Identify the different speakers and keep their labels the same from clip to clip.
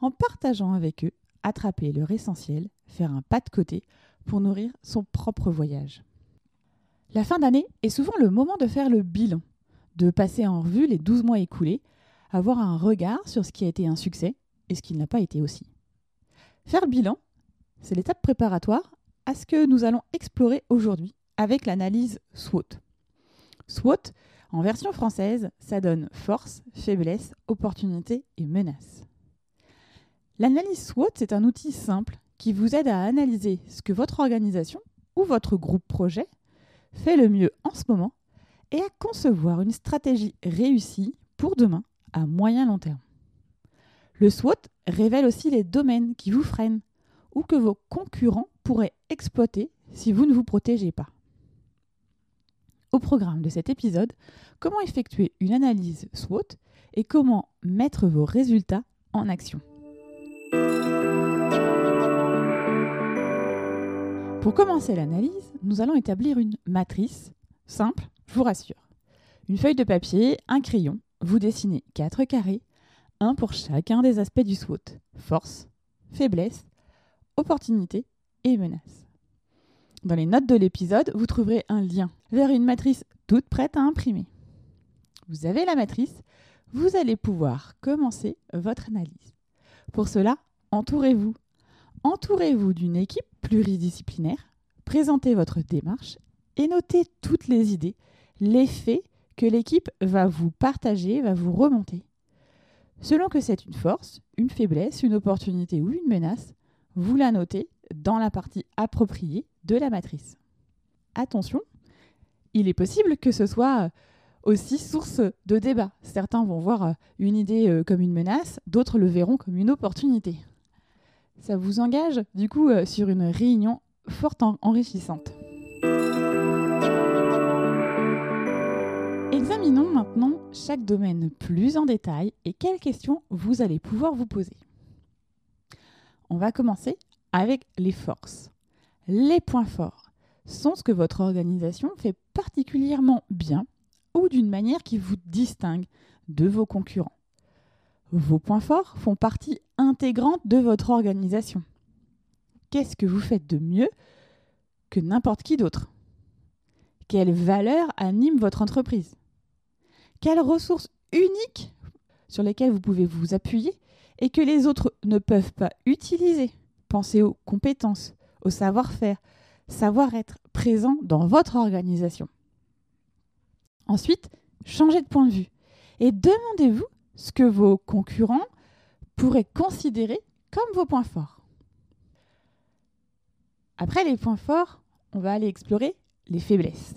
Speaker 1: en partageant avec eux, attraper leur essentiel, faire un pas de côté pour nourrir son propre voyage. La fin d'année est souvent le moment de faire le bilan, de passer en revue les 12 mois écoulés, avoir un regard sur ce qui a été un succès et ce qui n'a pas été aussi. Faire le bilan, c'est l'étape préparatoire à ce que nous allons explorer aujourd'hui avec l'analyse SWOT. SWOT, en version française, ça donne force, faiblesse, opportunité et menace. L'analyse SWOT, c'est un outil simple qui vous aide à analyser ce que votre organisation ou votre groupe projet fait le mieux en ce moment et à concevoir une stratégie réussie pour demain à moyen long terme. Le SWOT révèle aussi les domaines qui vous freinent ou que vos concurrents pourraient exploiter si vous ne vous protégez pas. Au programme de cet épisode, comment effectuer une analyse SWOT et comment mettre vos résultats en action? Pour commencer l'analyse, nous allons établir une matrice simple, je vous rassure. Une feuille de papier, un crayon, vous dessinez quatre carrés, un pour chacun des aspects du SWOT force, faiblesse, opportunité et menace. Dans les notes de l'épisode, vous trouverez un lien vers une matrice toute prête à imprimer. Vous avez la matrice, vous allez pouvoir commencer votre analyse. Pour cela, entourez-vous. Entourez-vous d'une équipe pluridisciplinaire, présentez votre démarche et notez toutes les idées, les faits que l'équipe va vous partager, va vous remonter. Selon que c'est une force, une faiblesse, une opportunité ou une menace, vous la notez dans la partie appropriée de la matrice. Attention, il est possible que ce soit aussi source de débat. Certains vont voir une idée euh, comme une menace, d'autres le verront comme une opportunité. Ça vous engage du coup euh, sur une réunion fort enrichissante. Examinons maintenant chaque domaine plus en détail et quelles questions vous allez pouvoir vous poser. On va commencer avec les forces. Les points forts sont ce que votre organisation fait particulièrement bien ou d'une manière qui vous distingue de vos concurrents. Vos points forts font partie intégrante de votre organisation. Qu'est-ce que vous faites de mieux que n'importe qui d'autre? Quelles valeurs animent votre entreprise? Quelles ressources uniques sur lesquelles vous pouvez vous appuyer et que les autres ne peuvent pas utiliser? Pensez aux compétences, au savoir-faire, savoir-être présent dans votre organisation. Ensuite, changez de point de vue et demandez-vous ce que vos concurrents pourraient considérer comme vos points forts. Après les points forts, on va aller explorer les faiblesses.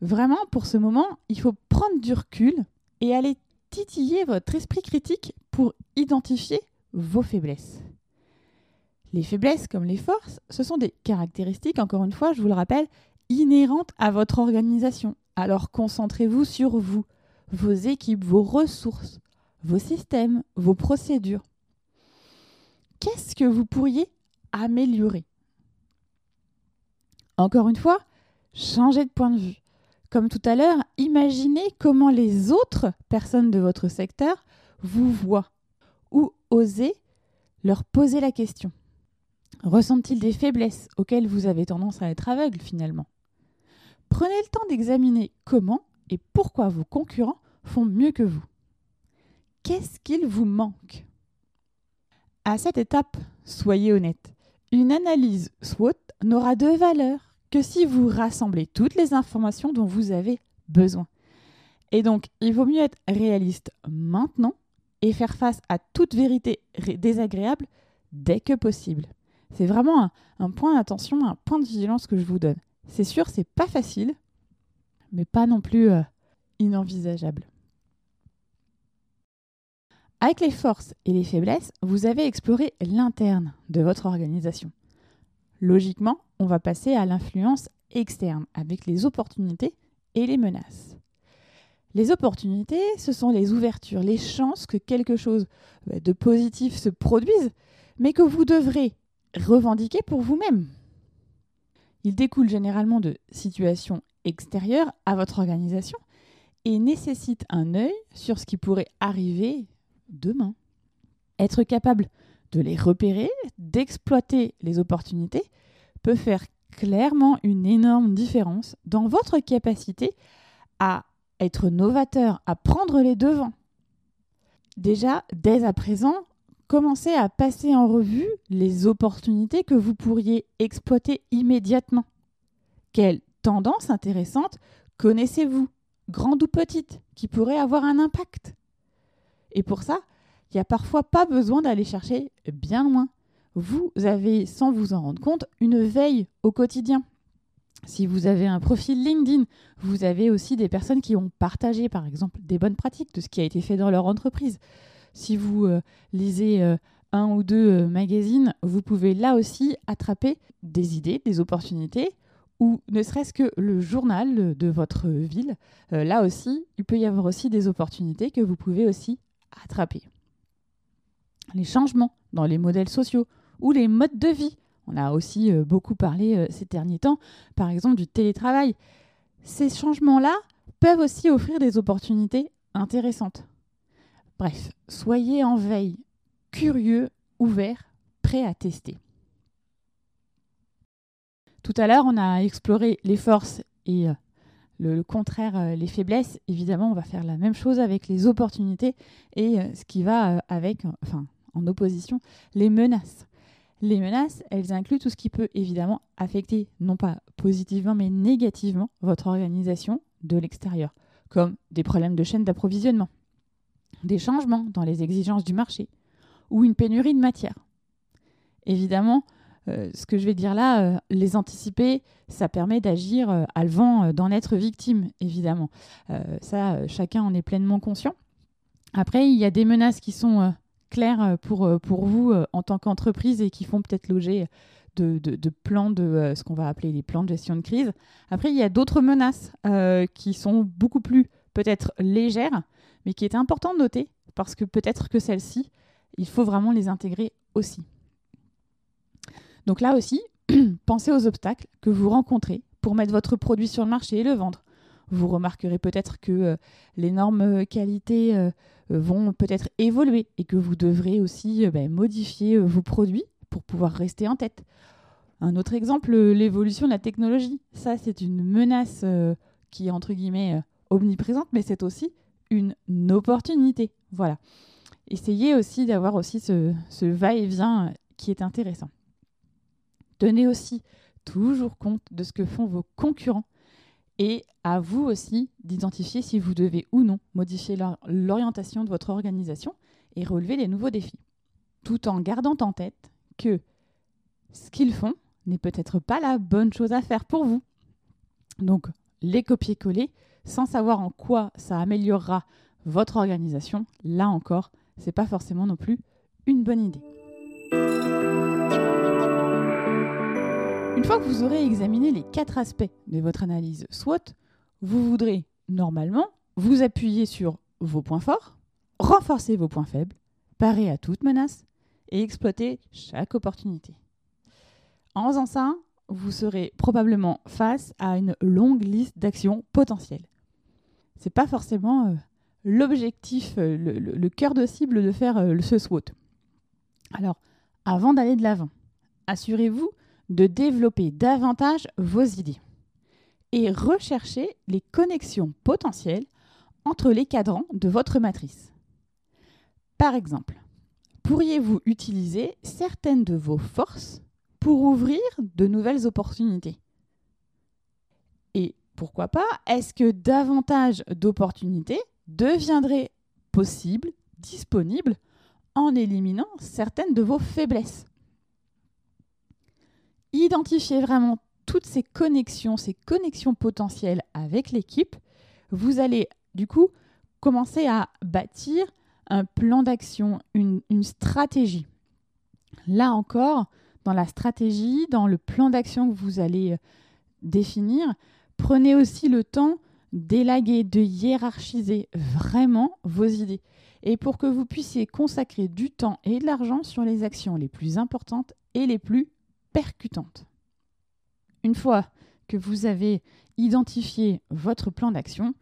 Speaker 1: Vraiment, pour ce moment, il faut prendre du recul et aller titiller votre esprit critique pour identifier vos faiblesses. Les faiblesses comme les forces, ce sont des caractéristiques, encore une fois, je vous le rappelle, inhérentes à votre organisation. Alors concentrez-vous sur vous, vos équipes, vos ressources, vos systèmes, vos procédures. Qu'est-ce que vous pourriez améliorer? Encore une fois, changez de point de vue. Comme tout à l'heure, imaginez comment les autres personnes de votre secteur vous voient ou osez leur poser la question. Ressentent-ils des faiblesses auxquelles vous avez tendance à être aveugle finalement? Prenez le temps d'examiner comment et pourquoi vos concurrents font mieux que vous. Qu'est-ce qu'il vous manque? À cette étape, soyez honnête. Une analyse SWOT n'aura de valeur que si vous rassemblez toutes les informations dont vous avez besoin. Et donc, il vaut mieux être réaliste maintenant et faire face à toute vérité désagréable dès que possible. C'est vraiment un, point d'attention, un point de vigilance que je vous donne. C'est sûr, c'est pas facile, mais pas non plus euh, inenvisageable. Avec les forces et les faiblesses, vous avez exploré l'interne de votre organisation. Logiquement, on va passer à l'influence externe avec les opportunités et les menaces. Les opportunités, ce sont les ouvertures, les chances que quelque chose euh, de positif se produise, mais que vous devrez revendiquer pour vous-même. Il découle généralement de situations extérieures à votre organisation et nécessite un œil sur ce qui pourrait arriver demain. Être capable de les repérer, d'exploiter les opportunités, peut faire clairement une énorme différence dans votre capacité à être novateur, à prendre les devants. Déjà, dès à présent, commencez à passer en revue les opportunités que vous pourriez exploiter immédiatement. Quelles tendances intéressantes connaissez-vous, grandes ou petites, qui pourraient avoir un impact? Et pour ça, il n'y a parfois pas besoin d'aller chercher bien loin. Vous avez, sans vous en rendre compte, une veille au quotidien. Si vous avez un profil LinkedIn, vous avez aussi des personnes qui ont partagé, par exemple, des bonnes pratiques de ce qui a été fait dans leur entreprise. Si vous euh, lisez euh, un ou deux euh, magazines, vous pouvez là aussi attraper des idées, des opportunités, ou ne serait-ce que le journal de votre ville. là aussi, il peut y avoir aussi des opportunités que vous pouvez aussi attraper. Les changements dans les modèles sociaux ou les modes de vie on a aussi euh, beaucoup parlé euh, ces derniers temps, par exemple, du télétravail. Ces changements-là peuvent aussi offrir des opportunités intéressantes. Bref, soyez en veille, curieux, ouvert, prêt à tester. Tout à l'heure, on a exploré les forces et euh, le, contraire, les faiblesses. Évidemment, on va faire la même chose avec les opportunités et ce qui va avec, enfin, en opposition, les menaces. Les menaces, elles incluent tout ce qui peut évidemment affecter, non pas positivement, mais négativement votre organisation de l'extérieur, comme des problèmes de chaîne d'approvisionnement, des changements dans les exigences du marché, ou une pénurie de matière. Évidemment, euh, ce que je vais dire là, euh, les anticiper, ça permet d'agir euh, à le d'en être victime, évidemment. ça, chacun en est pleinement conscient. Après, il y a des menaces qui sont clairs euh, pour, euh, vous euh, en tant qu'entreprise et qui font peut-être loger de, de, plans de ce qu'on va appeler les plans de gestion de crise. Après, il y a d'autres menaces qui sont beaucoup plus peut-être légères, mais qui est important de noter parce que peut-être que celles-ci, il faut vraiment les intégrer aussi. Donc là aussi, pensez aux obstacles que vous rencontrez pour mettre votre produit sur le marché et le vendre. Vous remarquerez peut-être que les normes qualité euh, vont peut-être évoluer et que vous devrez aussi euh, ben, modifier euh, vos produits pour pouvoir rester en tête. Un autre exemple, l'évolution de la technologie. Ça, c'est une menace qui est entre guillemets omniprésente, mais c'est aussi une opportunité. Voilà. Essayez aussi d'avoir aussi ce va-et-vient qui est intéressant. Tenez aussi toujours compte de ce que font vos concurrents et à vous aussi d'identifier si vous devez ou non modifier l'orientation de votre organisation et relever les nouveaux défis. Tout en gardant en tête que ce qu'ils font n'est peut-être pas la bonne chose à faire pour vous. Donc, les copier-coller sans savoir en quoi ça améliorera votre organisation, là encore, c'est pas forcément non plus une bonne idée. Fois que vous aurez examiné les quatre aspects de votre analyse SWOT, vous voudrez normalement vous appuyer sur vos points forts, renforcer vos points faibles, parer à toute menace et exploiter chaque opportunité. En faisant ça, vous serez probablement face à une longue liste d'actions potentielles. Ce n'est pas forcément euh, l'objectif, euh, le, cœur de cible de faire euh, ce SWOT. Alors, avant d'aller de l'avant, assurez-vous de développer davantage vos idées et rechercher les connexions potentielles entre les cadrans de votre matrice. Par exemple, pourriez-vous utiliser certaines de vos forces pour ouvrir de nouvelles opportunités? Et pourquoi pas, est-ce que davantage d'opportunités deviendraient possibles, disponibles, en éliminant certaines de vos faiblesses? Identifiez vraiment toutes ces connexions, ces connexions potentielles avec l'équipe, vous allez du coup commencer à bâtir un plan d'action, une, stratégie. Là encore, dans la stratégie, dans le plan d'action que vous allez euh, définir, prenez aussi le temps d'élaguer, de hiérarchiser vraiment vos idées. Et pour que vous puissiez consacrer du temps et de l'argent sur les actions les plus importantes et les plus percutantes. Une fois que vous avez identifié votre plan d'action,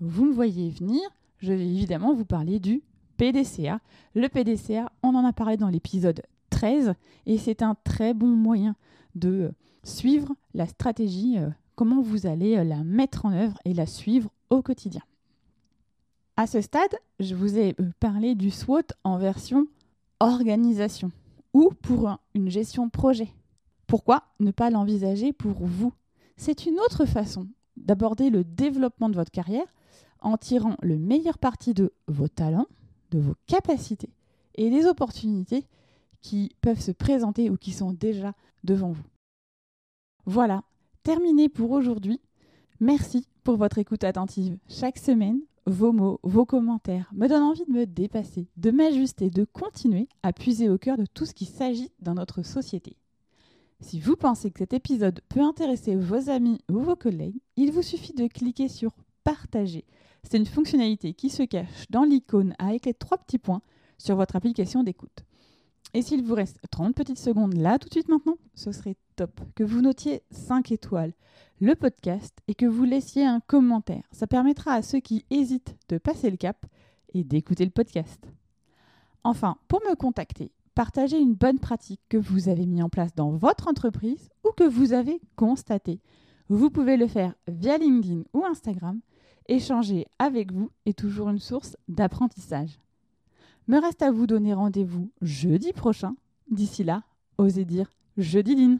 Speaker 1: vous me voyez venir, je vais évidemment vous parler du PDCA. Le PDCA, on en a parlé dans l'épisode 13 et c'est un très bon moyen de suivre la stratégie, euh, comment vous allez euh, la mettre en œuvre et la suivre au quotidien. À ce stade, je vous ai euh, parlé du SWOT en version organisation ou pour une gestion projet. Pourquoi ne pas l'envisager pour vous? C'est une autre façon d'aborder le développement de votre carrière en tirant le meilleur parti de vos talents, de vos capacités et des opportunités qui peuvent se présenter ou qui sont déjà devant vous. Voilà, terminé pour aujourd'hui. Merci pour votre écoute attentive chaque semaine. Vos mots, vos commentaires me donnent envie de me dépasser, de m'ajuster, de continuer à puiser au cœur de tout ce qui s'agit dans notre société. Si vous pensez que cet épisode peut intéresser vos amis ou vos collègues, il vous suffit de cliquer sur Partager. C'est une fonctionnalité qui se cache dans l'icône avec les trois petits points sur votre application d'écoute. Et s'il vous reste 30 petites secondes là tout de suite maintenant, ce serait top que vous notiez 5 étoiles le podcast et que vous laissiez un commentaire. Ça permettra à ceux qui hésitent de passer le cap et d'écouter le podcast. Enfin, pour me contacter, partagez une bonne pratique que vous avez mis en place dans votre entreprise ou que vous avez constaté. Vous pouvez le faire via LinkedIn ou Instagram. Échanger avec vous est toujours une source d'apprentissage. Me reste à vous donner rendez-vous jeudi prochain. D'ici là, osez dire jeudi Line.